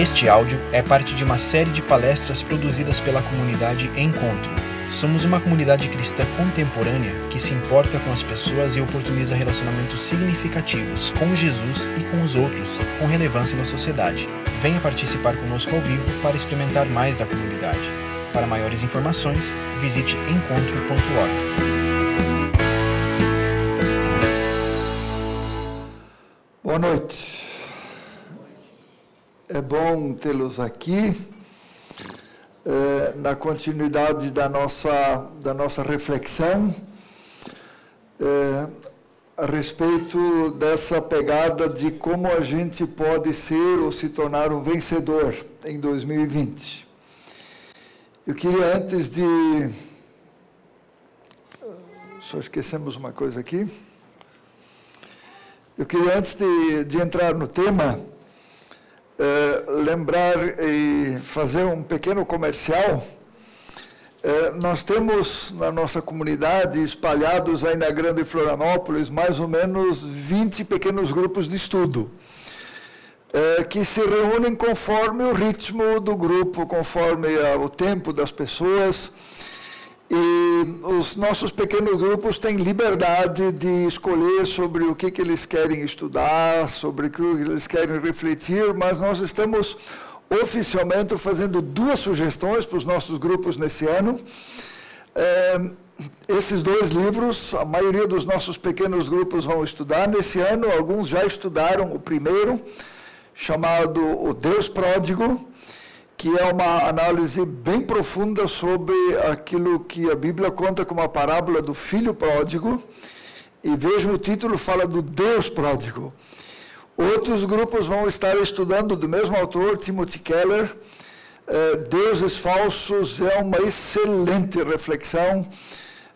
Este áudio é parte de uma série de palestras produzidas pela comunidade Encontro. Somos uma comunidade cristã contemporânea que se importa com as pessoas e oportuniza relacionamentos significativos com Jesus e com os outros, com relevância na sociedade. Venha participar conosco ao vivo para experimentar mais da comunidade. Para maiores informações, visite encontro.org. Boa noite. É bom tê-los aqui é, na continuidade da nossa, da nossa reflexão é, a respeito dessa pegada de como a gente pode ser ou se tornar um vencedor em 2020. Eu queria antes de. Só esquecemos uma coisa aqui. Eu queria antes de, de entrar no tema eh, lembrar e fazer um pequeno comercial. Eh, nós temos na nossa comunidade, espalhados aí na Grande Florianópolis, mais ou menos 20 pequenos grupos de estudo, eh, que se reúnem conforme o ritmo do grupo, conforme o tempo das pessoas. E os nossos pequenos grupos têm liberdade de escolher sobre o que, que eles querem estudar, sobre o que eles querem refletir, mas nós estamos oficialmente fazendo duas sugestões para os nossos grupos nesse ano. É, esses dois livros, a maioria dos nossos pequenos grupos vão estudar nesse ano, alguns já estudaram o primeiro, chamado O Deus Pródigo, que é uma análise bem profunda sobre aquilo que a Bíblia conta como a parábola do filho pródigo. E veja o título fala do Deus pródigo. Outros grupos vão estar estudando do mesmo autor, Timothy Keller. Eh, Deuses falsos é uma excelente reflexão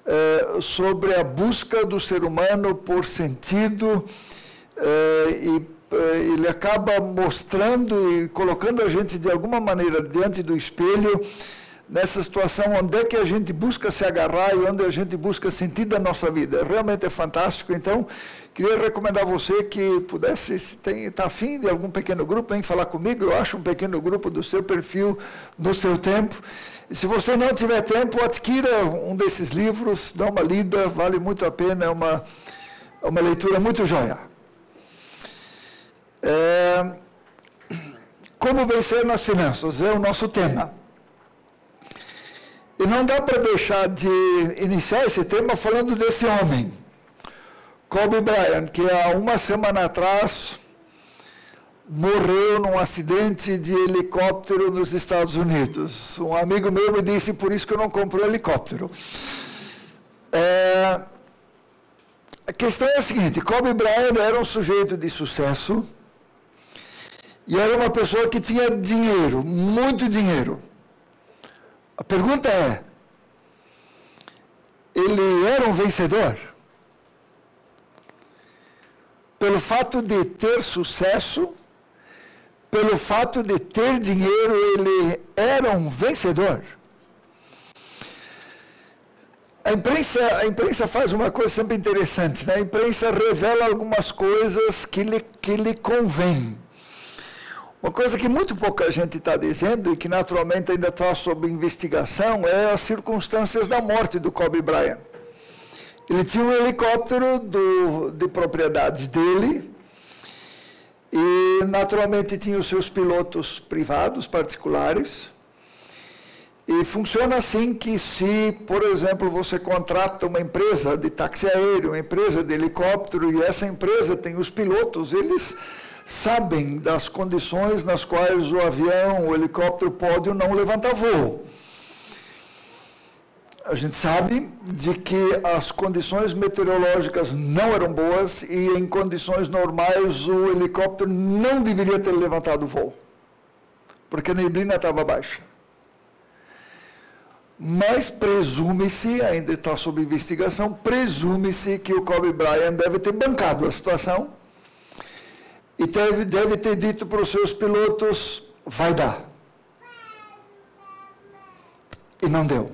eh, sobre a busca do ser humano por sentido eh, e ele acaba mostrando e colocando a gente de alguma maneira diante do espelho nessa situação onde é que a gente busca se agarrar e onde a gente busca sentido da nossa vida. Realmente é fantástico. Então, queria recomendar a você que pudesse, se está afim de algum pequeno grupo, vem falar comigo. Eu acho um pequeno grupo do seu perfil, no seu tempo. E se você não tiver tempo, adquira um desses livros, dá uma lida, vale muito a pena, é uma, é uma leitura muito joia. É, como vencer nas finanças é o nosso tema. E não dá para deixar de iniciar esse tema falando desse homem, Kobe Bryant, que há uma semana atrás morreu num acidente de helicóptero nos Estados Unidos. Um amigo meu me disse, por isso que eu não compro helicóptero. É, a questão é a seguinte, Kobe Bryant era um sujeito de sucesso, e era uma pessoa que tinha dinheiro, muito dinheiro. A pergunta é: ele era um vencedor? Pelo fato de ter sucesso, pelo fato de ter dinheiro, ele era um vencedor? A imprensa, a imprensa faz uma coisa sempre interessante, né? A imprensa revela algumas coisas que lhe, que lhe convém. Uma coisa que muito pouca gente está dizendo e que naturalmente ainda está sob investigação é as circunstâncias da morte do Kobe Bryant. Ele tinha um helicóptero do, de propriedade dele e naturalmente tinha os seus pilotos privados, particulares. E funciona assim que se, por exemplo, você contrata uma empresa de táxi aéreo, uma empresa de helicóptero, e essa empresa tem os pilotos, eles sabem das condições nas quais o avião, o helicóptero pode ou não levantar voo. A gente sabe de que as condições meteorológicas não eram boas e em condições normais o helicóptero não deveria ter levantado voo, porque a neblina estava baixa. Mas presume-se, ainda está sob investigação, presume-se que o Kobe Bryant deve ter bancado a situação e deve, deve ter dito para os seus pilotos: vai dar. E não deu.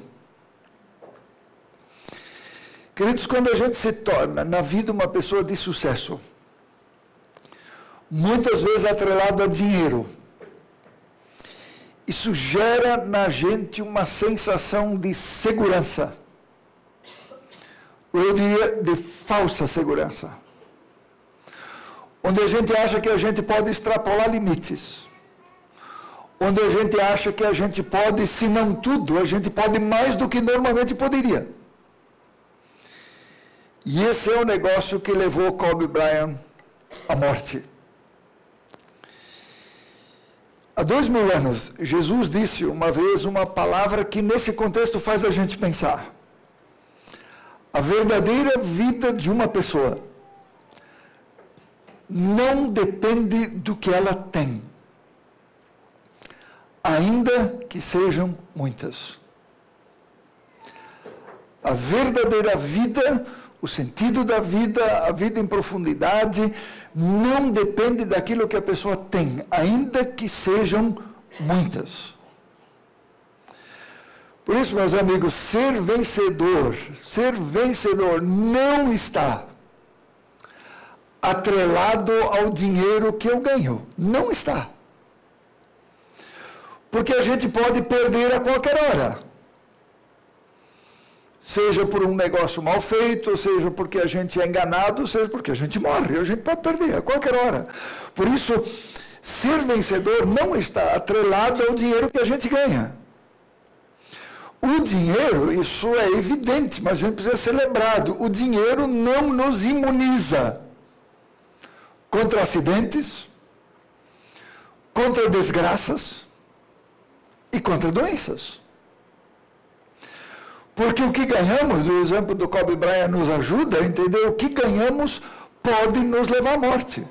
Queridos, quando a gente se torna na vida uma pessoa de sucesso, muitas vezes atrelado a dinheiro, isso gera na gente uma sensação de segurança. Eu diria de falsa segurança. Onde a gente acha que a gente pode extrapolar limites. Onde a gente acha que a gente pode, se não tudo, a gente pode mais do que normalmente poderia. E esse é o negócio que levou Kobe Bryant à morte. Há dois mil anos, Jesus disse uma vez uma palavra que nesse contexto faz a gente pensar. A verdadeira vida de uma pessoa não depende do que ela tem, ainda que sejam muitas. A verdadeira vida o sentido da vida, a vida em profundidade, não depende daquilo que a pessoa tem, ainda que sejam muitas. Por isso, meus amigos, ser vencedor, ser vencedor não está atrelado ao dinheiro que eu ganho. Não está. Porque a gente pode perder a qualquer hora seja por um negócio mal feito, seja porque a gente é enganado, seja porque a gente morre, a gente pode perder a qualquer hora. Por isso, ser vencedor não está atrelado ao dinheiro que a gente ganha. O dinheiro, isso é evidente, mas a gente precisa ser lembrado: o dinheiro não nos imuniza contra acidentes, contra desgraças e contra doenças. Porque o que ganhamos, o exemplo do Kobe Bryant nos ajuda a entender, o que ganhamos pode nos levar à morte.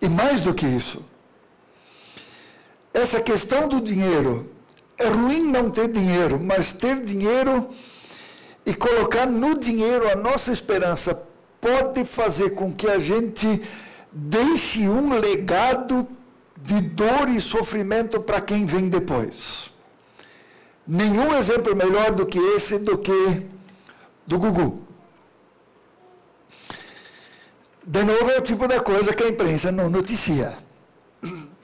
E mais do que isso, essa questão do dinheiro, é ruim não ter dinheiro, mas ter dinheiro e colocar no dinheiro a nossa esperança pode fazer com que a gente deixe um legado de dor e sofrimento para quem vem depois. Nenhum exemplo melhor do que esse, do que do Gugu. De novo, é o tipo da coisa que a imprensa não noticia.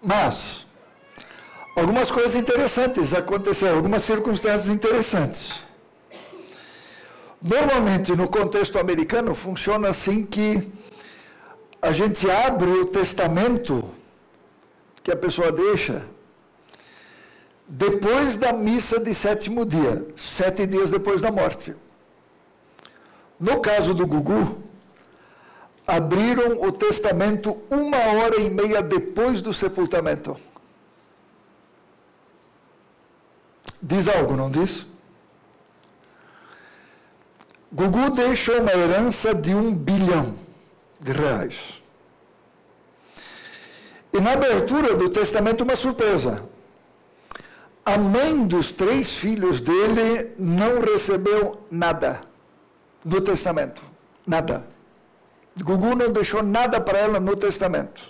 Mas, algumas coisas interessantes aconteceram, algumas circunstâncias interessantes. Normalmente, no contexto americano, funciona assim que a gente abre o testamento que a pessoa deixa depois da missa de sétimo dia, sete dias depois da morte. No caso do Gugu, abriram o testamento uma hora e meia depois do sepultamento. Diz algo, não diz? Gugu deixou uma herança de um bilhão de reais. E na abertura do testamento, uma surpresa. A mãe dos três filhos dele não recebeu nada no testamento. Nada. Gugu não deixou nada para ela no testamento.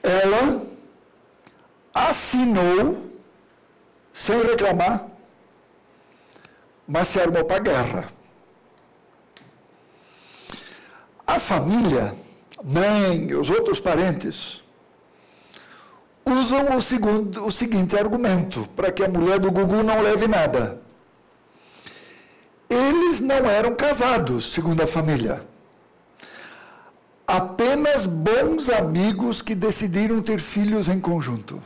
Ela assinou, sem reclamar, mas se armou para a guerra. A família, mãe, os outros parentes, usam o, segundo, o seguinte argumento para que a mulher do Gugu não leve nada. Eles não eram casados, segundo a família. Apenas bons amigos que decidiram ter filhos em conjunto.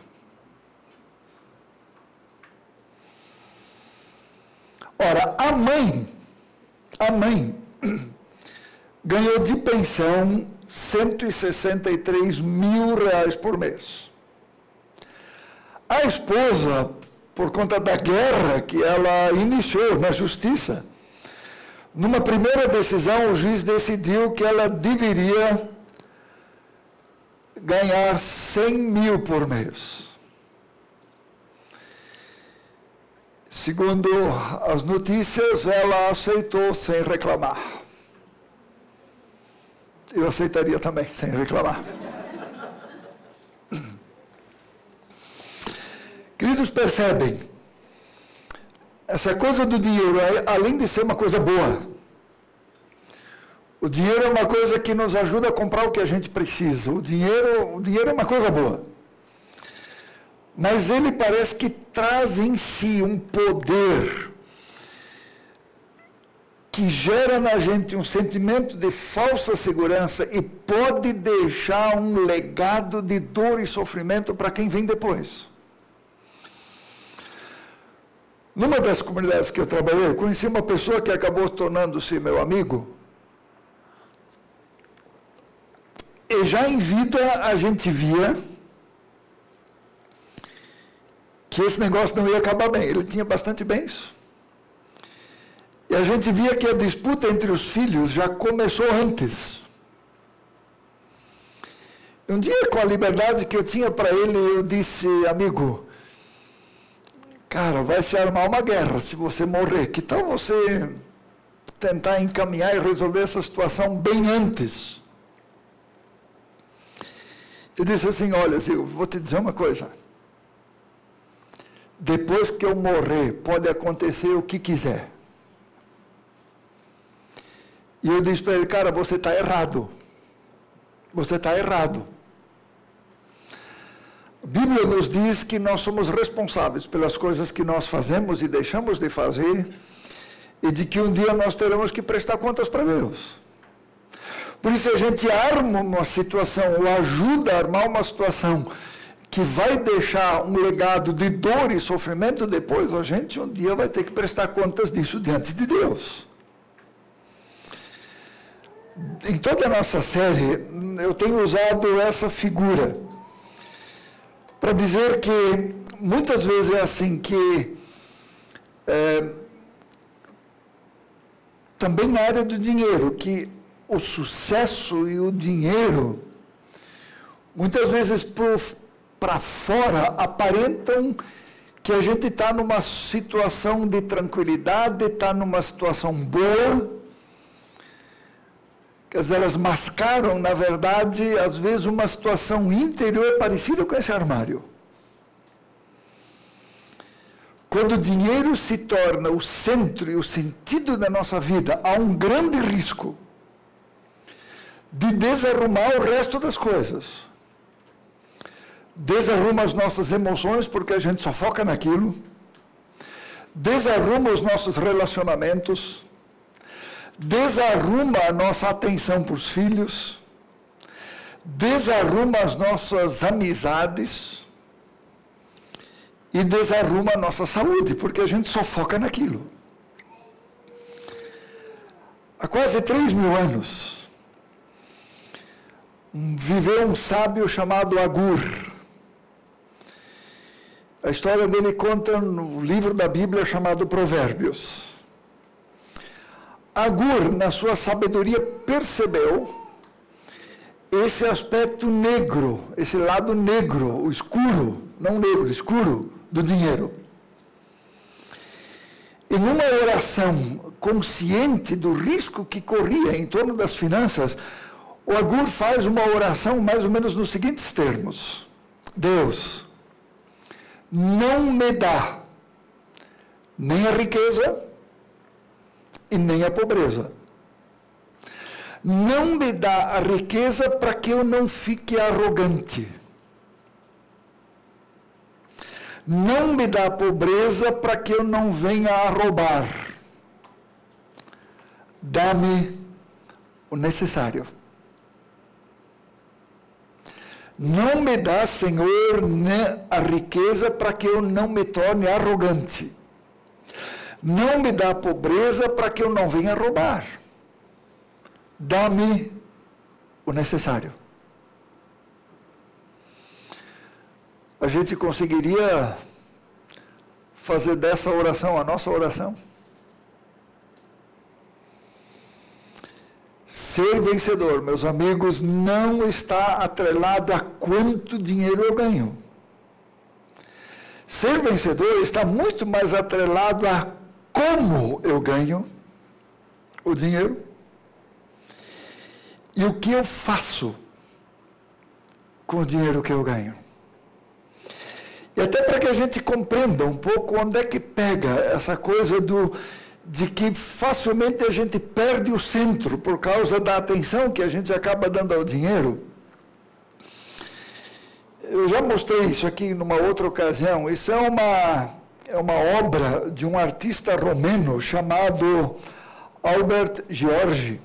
Ora, a mãe, a mãe, ganhou de pensão 163 mil reais por mês. A esposa, por conta da guerra que ela iniciou na justiça, numa primeira decisão, o juiz decidiu que ela deveria ganhar 100 mil por mês. Segundo as notícias, ela aceitou sem reclamar. Eu aceitaria também, sem reclamar. Queridos, percebem? Essa coisa do dinheiro, além de ser uma coisa boa, o dinheiro é uma coisa que nos ajuda a comprar o que a gente precisa. O dinheiro, o dinheiro é uma coisa boa. Mas ele parece que traz em si um poder que gera na gente um sentimento de falsa segurança e pode deixar um legado de dor e sofrimento para quem vem depois. Numa das comunidades que eu trabalhei, conheci uma pessoa que acabou tornando-se meu amigo. E já em vida a gente via que esse negócio não ia acabar bem. Ele tinha bastante bens. E a gente via que a disputa entre os filhos já começou antes. Um dia, com a liberdade que eu tinha para ele, eu disse, amigo, cara, vai se armar uma guerra se você morrer. Que tal você tentar encaminhar e resolver essa situação bem antes? Ele disse assim: Olha, eu vou te dizer uma coisa. Depois que eu morrer, pode acontecer o que quiser. E eu disse para ele, cara, você está errado. Você está errado. A Bíblia nos diz que nós somos responsáveis pelas coisas que nós fazemos e deixamos de fazer, e de que um dia nós teremos que prestar contas para Deus. Por isso a gente arma uma situação, ou ajuda a armar uma situação que vai deixar um legado de dor e sofrimento depois, a gente um dia vai ter que prestar contas disso diante de Deus. Em toda a nossa série, eu tenho usado essa figura para dizer que muitas vezes é assim que é, também na área do dinheiro, que o sucesso e o dinheiro muitas vezes para fora aparentam que a gente está numa situação de tranquilidade, está numa situação boa, Quer dizer, elas mascaram, na verdade, às vezes uma situação interior parecida com esse armário. Quando o dinheiro se torna o centro e o sentido da nossa vida, há um grande risco de desarrumar o resto das coisas. Desarruma as nossas emoções porque a gente só foca naquilo. Desarruma os nossos relacionamentos desarruma a nossa atenção para os filhos, desarruma as nossas amizades e desarruma a nossa saúde, porque a gente só foca naquilo. Há quase três mil anos, viveu um sábio chamado Agur. A história dele conta no livro da Bíblia chamado Provérbios. Agur, na sua sabedoria, percebeu esse aspecto negro, esse lado negro, o escuro, não negro, escuro do dinheiro. E numa oração consciente do risco que corria em torno das finanças, o Agur faz uma oração mais ou menos nos seguintes termos: Deus, não me dá nem a riqueza, e nem a pobreza. Não me dá a riqueza para que eu não fique arrogante. Não me dá a pobreza para que eu não venha a roubar. Dá-me o necessário. Não me dá, Senhor, a riqueza para que eu não me torne arrogante. Não me dá pobreza para que eu não venha roubar. Dá-me o necessário. A gente conseguiria fazer dessa oração a nossa oração? Ser vencedor, meus amigos, não está atrelado a quanto dinheiro eu ganho. Ser vencedor está muito mais atrelado a como eu ganho o dinheiro e o que eu faço com o dinheiro que eu ganho. E até para que a gente compreenda um pouco onde é que pega essa coisa do de que facilmente a gente perde o centro por causa da atenção que a gente acaba dando ao dinheiro. eu já mostrei isso aqui numa outra ocasião. Isso é uma, é uma obra de um artista romeno chamado Albert Giorgi.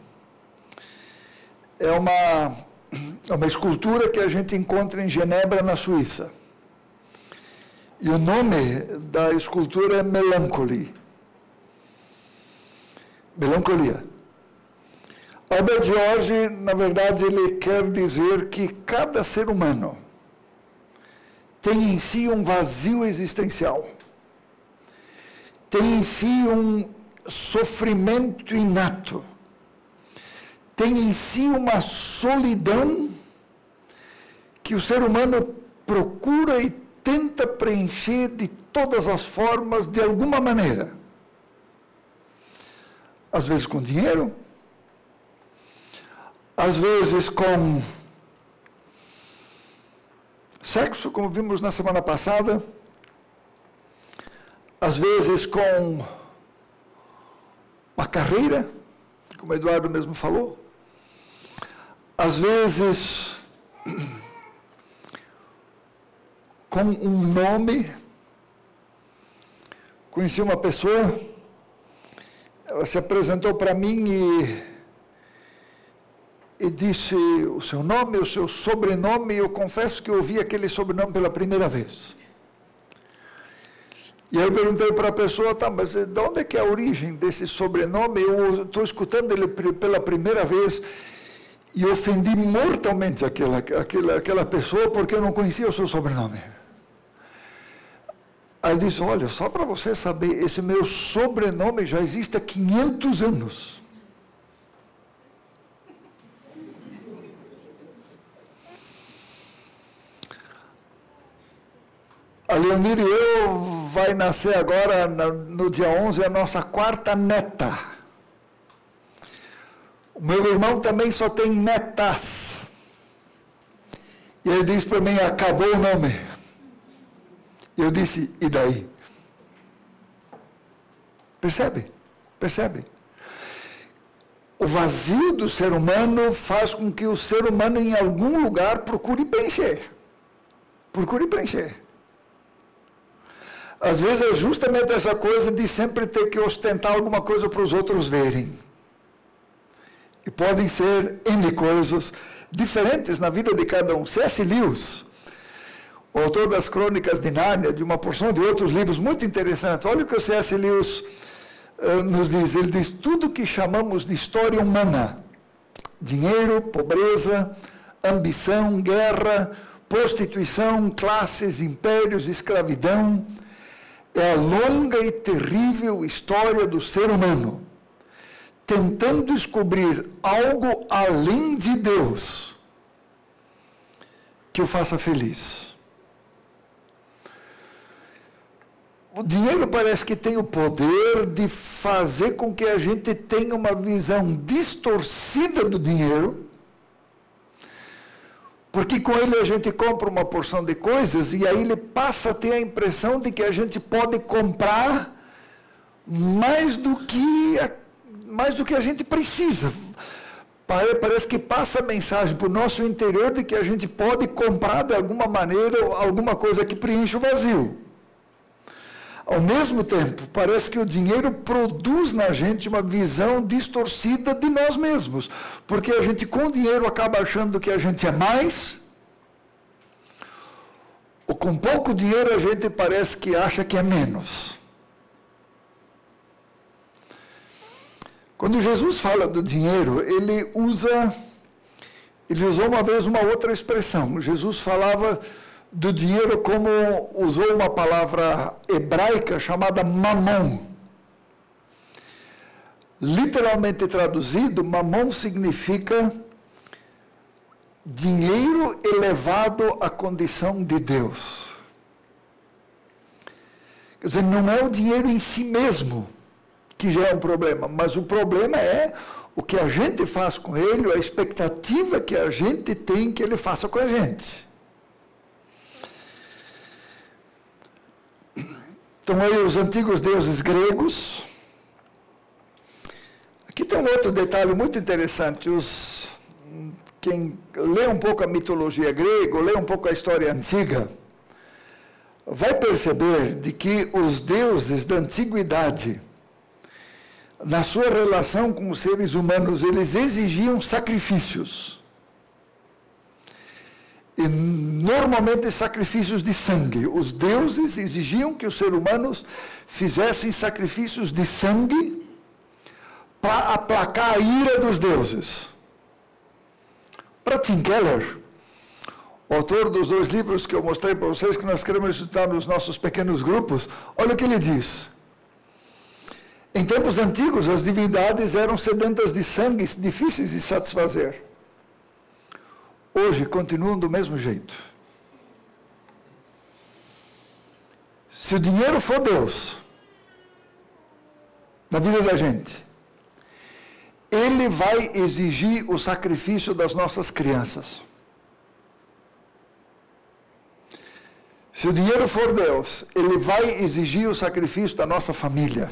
É uma, é uma escultura que a gente encontra em Genebra, na Suíça. E o nome da escultura é Melancholy. Melancolia. Albert George, na verdade, ele quer dizer que cada ser humano tem em si um vazio existencial, tem em si um sofrimento inato, tem em si uma solidão que o ser humano procura e tenta preencher de todas as formas, de alguma maneira. Às vezes com dinheiro, às vezes com sexo, como vimos na semana passada, às vezes com uma carreira, como Eduardo mesmo falou, às vezes com um nome. Conheci uma pessoa, ela se apresentou para mim e, e disse o seu nome, o seu sobrenome, e eu confesso que ouvi aquele sobrenome pela primeira vez. E eu perguntei para a pessoa, tá, mas de onde é que é a origem desse sobrenome? Eu estou escutando ele pela primeira vez e ofendi mortalmente aquela, aquela, aquela pessoa porque eu não conhecia o seu sobrenome. Aí ele disse: Olha, só para você saber, esse meu sobrenome já existe há 500 anos. A Leonir e eu vai nascer agora, no dia 11, a nossa quarta neta. O meu irmão também só tem netas. E ele disse para mim: acabou o nome. Eu disse, e daí? Percebe? Percebe? O vazio do ser humano faz com que o ser humano, em algum lugar, procure preencher. Procure preencher. Às vezes é justamente essa coisa de sempre ter que ostentar alguma coisa para os outros verem. E podem ser N coisas diferentes na vida de cada um. C.S. Lewis, o autor das Crônicas de Nárnia, de uma porção de outros livros muito interessantes. Olha o que o C.S. Lewis uh, nos diz. Ele diz: tudo que chamamos de história humana, dinheiro, pobreza, ambição, guerra, prostituição, classes, impérios, escravidão, é a longa e terrível história do ser humano, tentando descobrir algo além de Deus que o faça feliz. O dinheiro parece que tem o poder de fazer com que a gente tenha uma visão distorcida do dinheiro, porque com ele a gente compra uma porção de coisas e aí ele passa a ter a impressão de que a gente pode comprar mais do que a, mais do que a gente precisa. Parece que passa a mensagem para o nosso interior de que a gente pode comprar de alguma maneira alguma coisa que preenche o vazio. Ao mesmo tempo, parece que o dinheiro produz na gente uma visão distorcida de nós mesmos, porque a gente com o dinheiro acaba achando que a gente é mais, ou com pouco dinheiro a gente parece que acha que é menos. Quando Jesus fala do dinheiro, ele usa ele usou uma vez uma outra expressão. Jesus falava do dinheiro como usou uma palavra hebraica chamada mamon. Literalmente traduzido, mamon significa dinheiro elevado à condição de Deus. Quer dizer, não é o dinheiro em si mesmo que já é um problema, mas o problema é o que a gente faz com ele, a expectativa que a gente tem que ele faça com a gente. Então, aí os antigos deuses gregos. Aqui tem um outro detalhe muito interessante. Os quem lê um pouco a mitologia grega, lê um pouco a história antiga, vai perceber de que os deuses da antiguidade, na sua relação com os seres humanos, eles exigiam sacrifícios. E normalmente sacrifícios de sangue. Os deuses exigiam que os seres humanos fizessem sacrifícios de sangue para aplacar a ira dos deuses. Para Tim Keller, autor dos dois livros que eu mostrei para vocês, que nós queremos estudar nos nossos pequenos grupos, olha o que ele diz. Em tempos antigos, as divindades eram sedentas de sangue, difíceis de satisfazer. Hoje continuam do mesmo jeito. Se o dinheiro for Deus, na vida da gente, ele vai exigir o sacrifício das nossas crianças. Se o dinheiro for Deus, ele vai exigir o sacrifício da nossa família.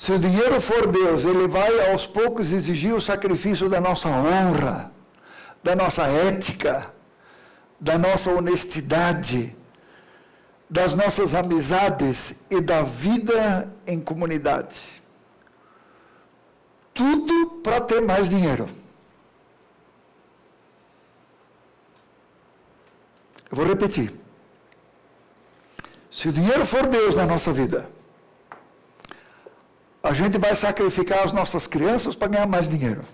Se o dinheiro for Deus, ele vai aos poucos exigir o sacrifício da nossa honra, da nossa ética, da nossa honestidade, das nossas amizades e da vida em comunidade tudo para ter mais dinheiro. Eu vou repetir. Se o dinheiro for Deus na nossa vida, a gente vai sacrificar as nossas crianças para ganhar mais dinheiro.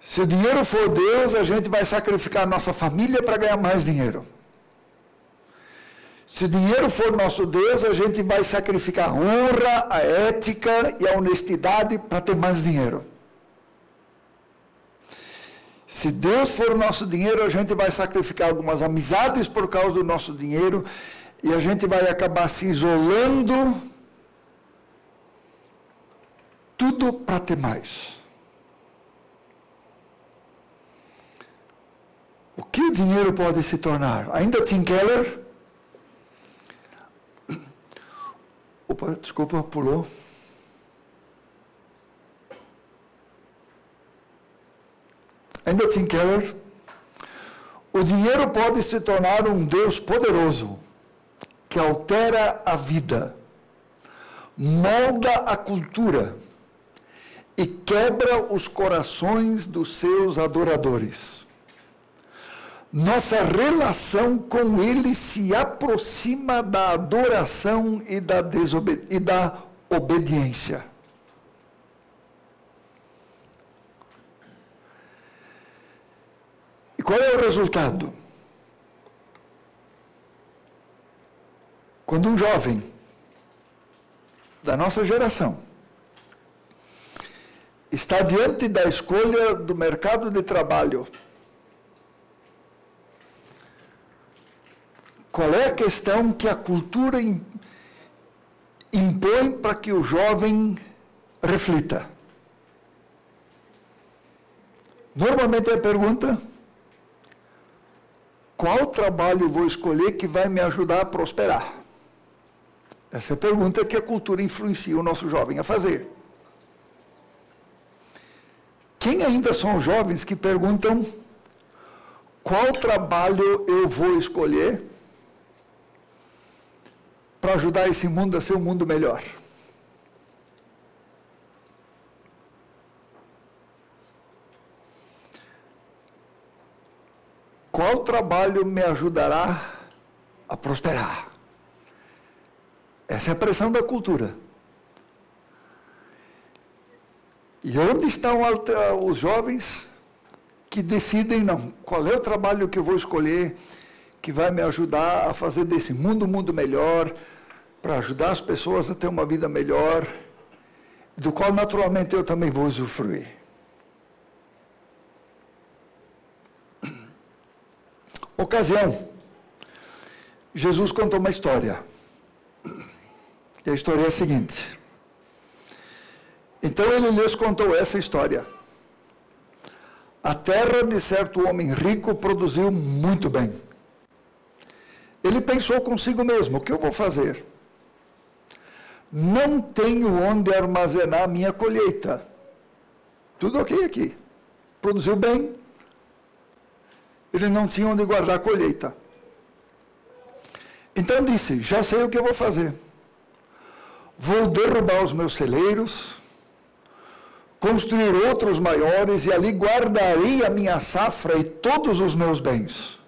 Se o dinheiro for Deus, a gente vai sacrificar nossa família para ganhar mais dinheiro. Se o dinheiro for nosso Deus, a gente vai sacrificar a honra, a ética e a honestidade para ter mais dinheiro. Se Deus for nosso dinheiro, a gente vai sacrificar algumas amizades por causa do nosso dinheiro e a gente vai acabar se isolando. Tudo para ter mais. O que o dinheiro pode se tornar? Ainda Tim Keller Opa, desculpa, pulou. Ainda Tim Keller. O dinheiro pode se tornar um Deus poderoso que altera a vida, molda a cultura e quebra os corações dos seus adoradores nossa relação com Ele se aproxima da adoração e da, e da obediência. E qual é o resultado? Quando um jovem da nossa geração está diante da escolha do mercado de trabalho, Qual é a questão que a cultura impõe para que o jovem reflita? Normalmente é a pergunta: qual trabalho vou escolher que vai me ajudar a prosperar? Essa é a pergunta que a cultura influencia o nosso jovem a fazer. Quem ainda são jovens que perguntam qual trabalho eu vou escolher para ajudar esse mundo a ser um mundo melhor. Qual trabalho me ajudará a prosperar? Essa é a pressão da cultura. E onde estão os jovens que decidem, não, qual é o trabalho que eu vou escolher que vai me ajudar a fazer desse mundo um mundo melhor, para ajudar as pessoas a ter uma vida melhor, do qual naturalmente eu também vou usufruir. Ocasião. Jesus contou uma história. E a história é a seguinte. Então ele lhes contou essa história. A terra de certo homem rico produziu muito bem. Ele pensou consigo mesmo: o que eu vou fazer? Não tenho onde armazenar minha colheita. tudo ok aqui. Produziu bem. Ele não tinha onde guardar a colheita. Então disse: Já sei o que eu vou fazer. Vou derrubar os meus celeiros, construir outros maiores, e ali guardarei a minha safra e todos os meus bens.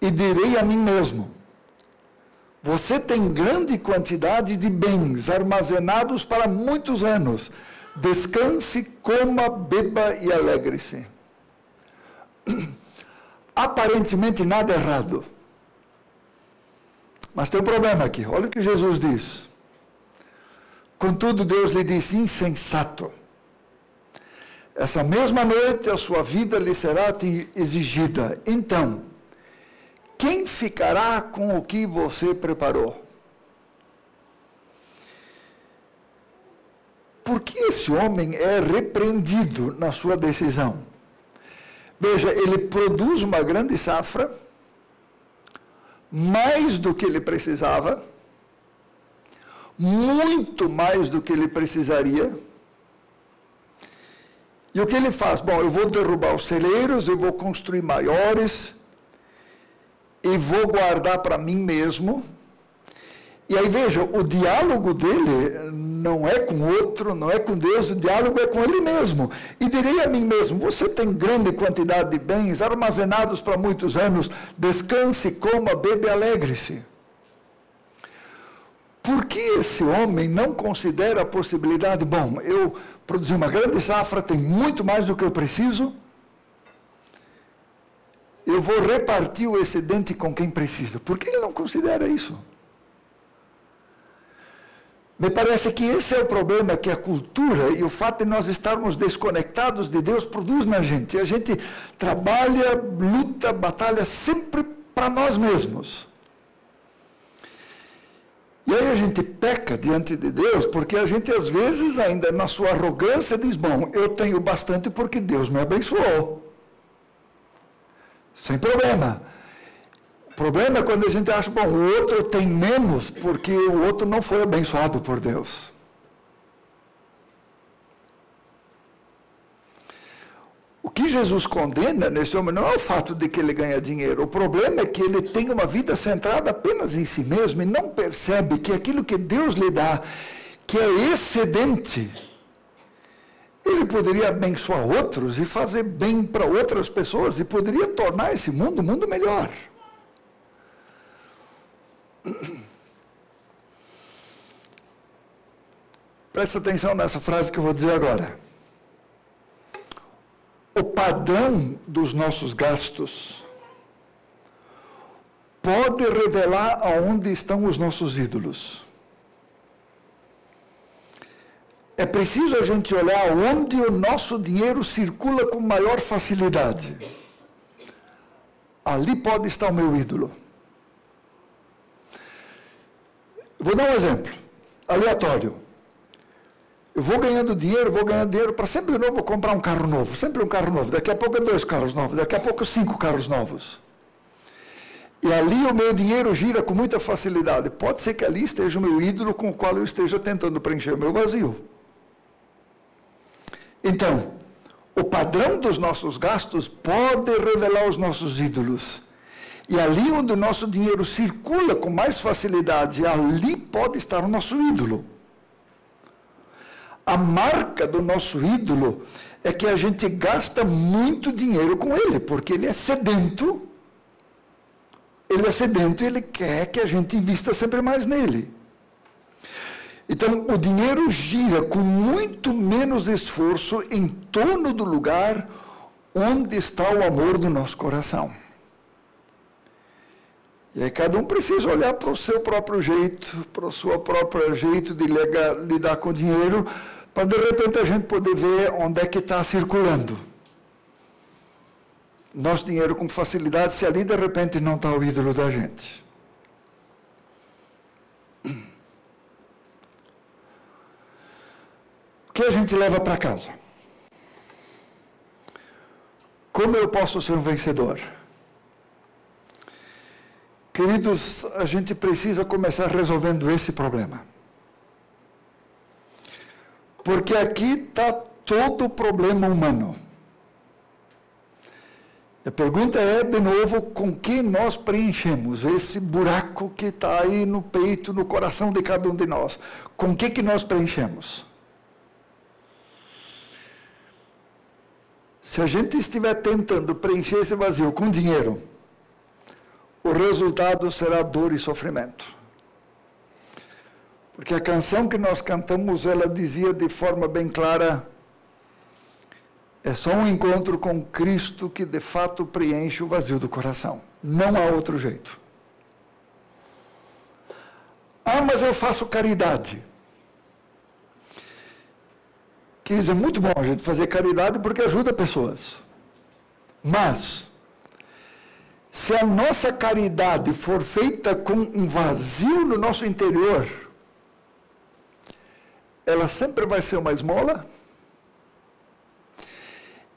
E direi a mim mesmo: Você tem grande quantidade de bens armazenados para muitos anos. Descanse, coma, beba e alegre-se. Aparentemente nada errado. Mas tem um problema aqui. Olha o que Jesus diz. Contudo, Deus lhe disse: insensato. Essa mesma noite a sua vida lhe será exigida. Então, quem ficará com o que você preparou? Por que esse homem é repreendido na sua decisão? Veja, ele produz uma grande safra mais do que ele precisava, muito mais do que ele precisaria. E o que ele faz? Bom, eu vou derrubar os celeiros, eu vou construir maiores, e vou guardar para mim mesmo. E aí veja, o diálogo dele não é com outro, não é com Deus, o diálogo é com ele mesmo. E direi a mim mesmo: Você tem grande quantidade de bens armazenados para muitos anos, descanse, coma, bebe, alegre-se. Por que esse homem não considera a possibilidade, bom, eu produzi uma grande safra, tem muito mais do que eu preciso, eu vou repartir o excedente com quem precisa. Por que ele não considera isso? Me parece que esse é o problema que a cultura e o fato de nós estarmos desconectados de Deus produz na gente. A gente trabalha, luta, batalha sempre para nós mesmos. E aí a gente peca diante de Deus, porque a gente às vezes ainda na sua arrogância diz: "Bom, eu tenho bastante porque Deus me abençoou". Sem problema problema é quando a gente acha, bom, o outro tem menos porque o outro não foi abençoado por Deus. O que Jesus condena nesse homem não é o fato de que ele ganha dinheiro. O problema é que ele tem uma vida centrada apenas em si mesmo e não percebe que aquilo que Deus lhe dá, que é excedente, ele poderia abençoar outros e fazer bem para outras pessoas e poderia tornar esse mundo um mundo melhor. Presta atenção nessa frase que eu vou dizer agora. O padrão dos nossos gastos pode revelar aonde estão os nossos ídolos. É preciso a gente olhar onde o nosso dinheiro circula com maior facilidade. Ali pode estar o meu ídolo. Vou dar um exemplo, aleatório. Eu vou ganhando dinheiro, vou ganhando dinheiro para sempre de novo vou comprar um carro novo, sempre um carro novo. Daqui a pouco é dois carros novos, daqui a pouco cinco carros novos. E ali o meu dinheiro gira com muita facilidade. Pode ser que ali esteja o meu ídolo com o qual eu esteja tentando preencher o meu vazio. Então, o padrão dos nossos gastos pode revelar os nossos ídolos. E ali onde o nosso dinheiro circula com mais facilidade, ali pode estar o nosso ídolo. A marca do nosso ídolo é que a gente gasta muito dinheiro com ele, porque ele é sedento. Ele é sedento e ele quer que a gente invista sempre mais nele. Então, o dinheiro gira com muito menos esforço em torno do lugar onde está o amor do nosso coração. E aí cada um precisa olhar para o seu próprio jeito, para o seu próprio jeito de lidar com o dinheiro, para de repente a gente poder ver onde é que está circulando. Nosso dinheiro com facilidade, se ali de repente não está o ídolo da gente. O que a gente leva para casa? Como eu posso ser um vencedor? Queridos, a gente precisa começar resolvendo esse problema. Porque aqui está todo problema humano. A pergunta é, de novo, com que nós preenchemos esse buraco que está aí no peito, no coração de cada um de nós? Com que, que nós preenchemos? Se a gente estiver tentando preencher esse vazio com dinheiro, o resultado será dor e sofrimento. Porque a canção que nós cantamos, ela dizia de forma bem clara: é só um encontro com Cristo que de fato preenche o vazio do coração. Não há outro jeito. Ah, mas eu faço caridade. Queridos, é muito bom a gente fazer caridade porque ajuda pessoas. Mas, se a nossa caridade for feita com um vazio no nosso interior, ela sempre vai ser uma esmola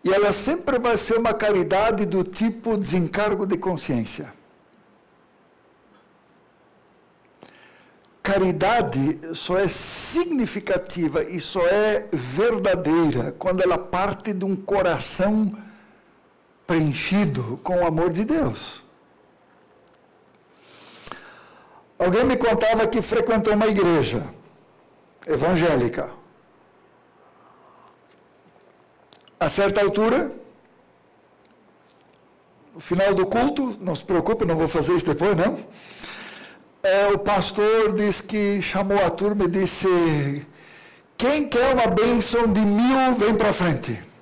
e ela sempre vai ser uma caridade do tipo desencargo de consciência. Caridade só é significativa e só é verdadeira quando ela parte de um coração preenchido com o amor de Deus. Alguém me contava que frequentou uma igreja evangélica. A certa altura, no final do culto, não se preocupe, não vou fazer isso depois, não é, o pastor diz que chamou a turma e disse: Quem quer uma bênção de mil, vem para frente.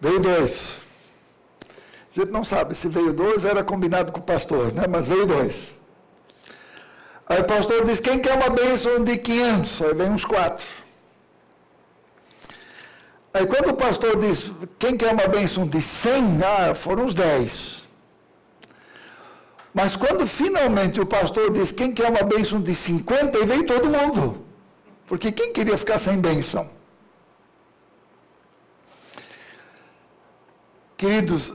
Veio dois. A gente não sabe se veio dois, era combinado com o pastor, né? mas veio dois. Aí o pastor diz: Quem quer uma bênção de 500? Aí vem uns quatro. Aí quando o pastor diz: Quem quer uma bênção de 100? Ah, foram os dez. Mas quando finalmente o pastor diz quem quer uma bênção de 50, e vem todo mundo. Porque quem queria ficar sem bênção? Queridos,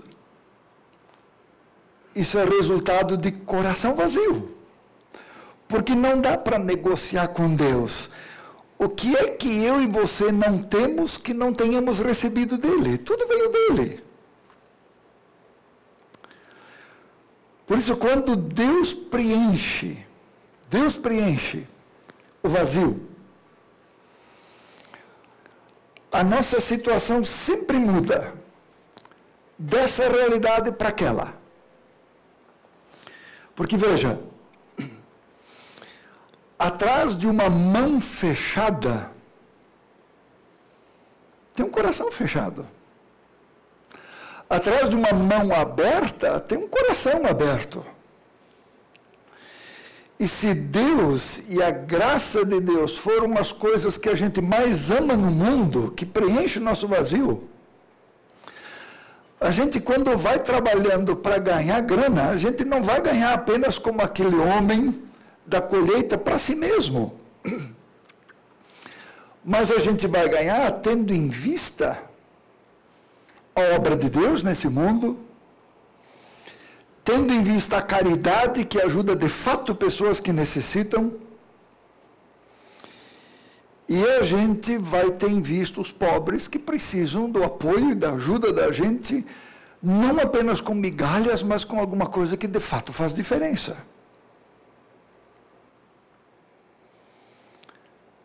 isso é resultado de coração vazio. Porque não dá para negociar com Deus. O que é que eu e você não temos que não tenhamos recebido dele? Tudo veio dele. Por isso, quando Deus preenche, Deus preenche o vazio, a nossa situação sempre muda dessa realidade para aquela. Porque veja, atrás de uma mão fechada, tem um coração fechado. Atrás de uma mão aberta, tem um coração aberto. E se Deus e a graça de Deus foram as coisas que a gente mais ama no mundo, que preenche o nosso vazio, a gente, quando vai trabalhando para ganhar grana, a gente não vai ganhar apenas como aquele homem da colheita para si mesmo. Mas a gente vai ganhar tendo em vista a obra de Deus nesse mundo, tendo em vista a caridade que ajuda de fato pessoas que necessitam, e a gente vai ter em vista os pobres que precisam do apoio e da ajuda da gente, não apenas com migalhas, mas com alguma coisa que de fato faz diferença.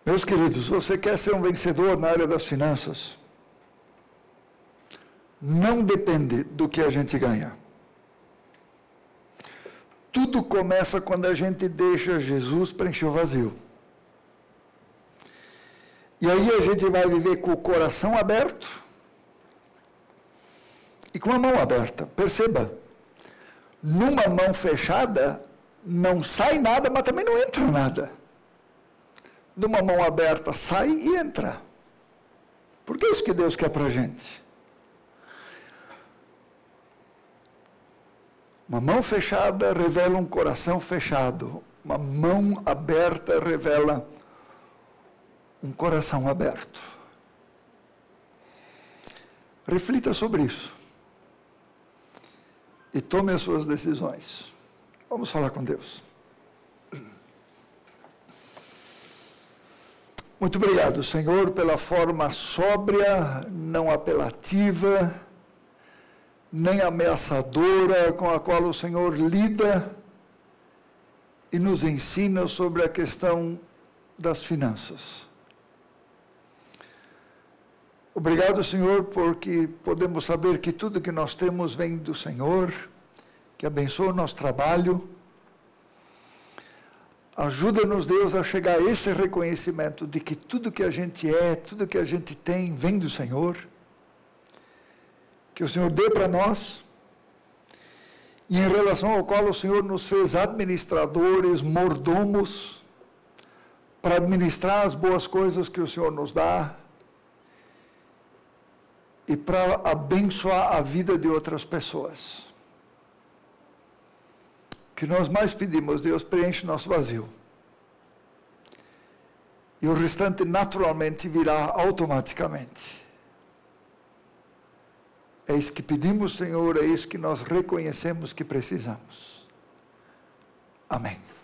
Meus queridos, você quer ser um vencedor na área das finanças? não depende do que a gente ganha. Tudo começa quando a gente deixa Jesus preencher o vazio. E aí a gente vai viver com o coração aberto e com a mão aberta. Perceba, numa mão fechada não sai nada, mas também não entra nada. Numa mão aberta sai e entra. Porque é isso que Deus quer para a gente. Uma mão fechada revela um coração fechado. Uma mão aberta revela um coração aberto. Reflita sobre isso. E tome as suas decisões. Vamos falar com Deus. Muito obrigado, Senhor, pela forma sóbria, não apelativa, nem ameaçadora com a qual o Senhor lida e nos ensina sobre a questão das finanças. Obrigado, Senhor, porque podemos saber que tudo que nós temos vem do Senhor, que abençoa o nosso trabalho. Ajuda-nos, Deus, a chegar a esse reconhecimento de que tudo que a gente é, tudo que a gente tem, vem do Senhor. Que o Senhor dê para nós e em relação ao qual o Senhor nos fez administradores, mordomos, para administrar as boas coisas que o Senhor nos dá e para abençoar a vida de outras pessoas. O que nós mais pedimos, Deus preenche nosso vazio. E o restante naturalmente virá automaticamente. É isso que pedimos, Senhor, é isso que nós reconhecemos que precisamos. Amém.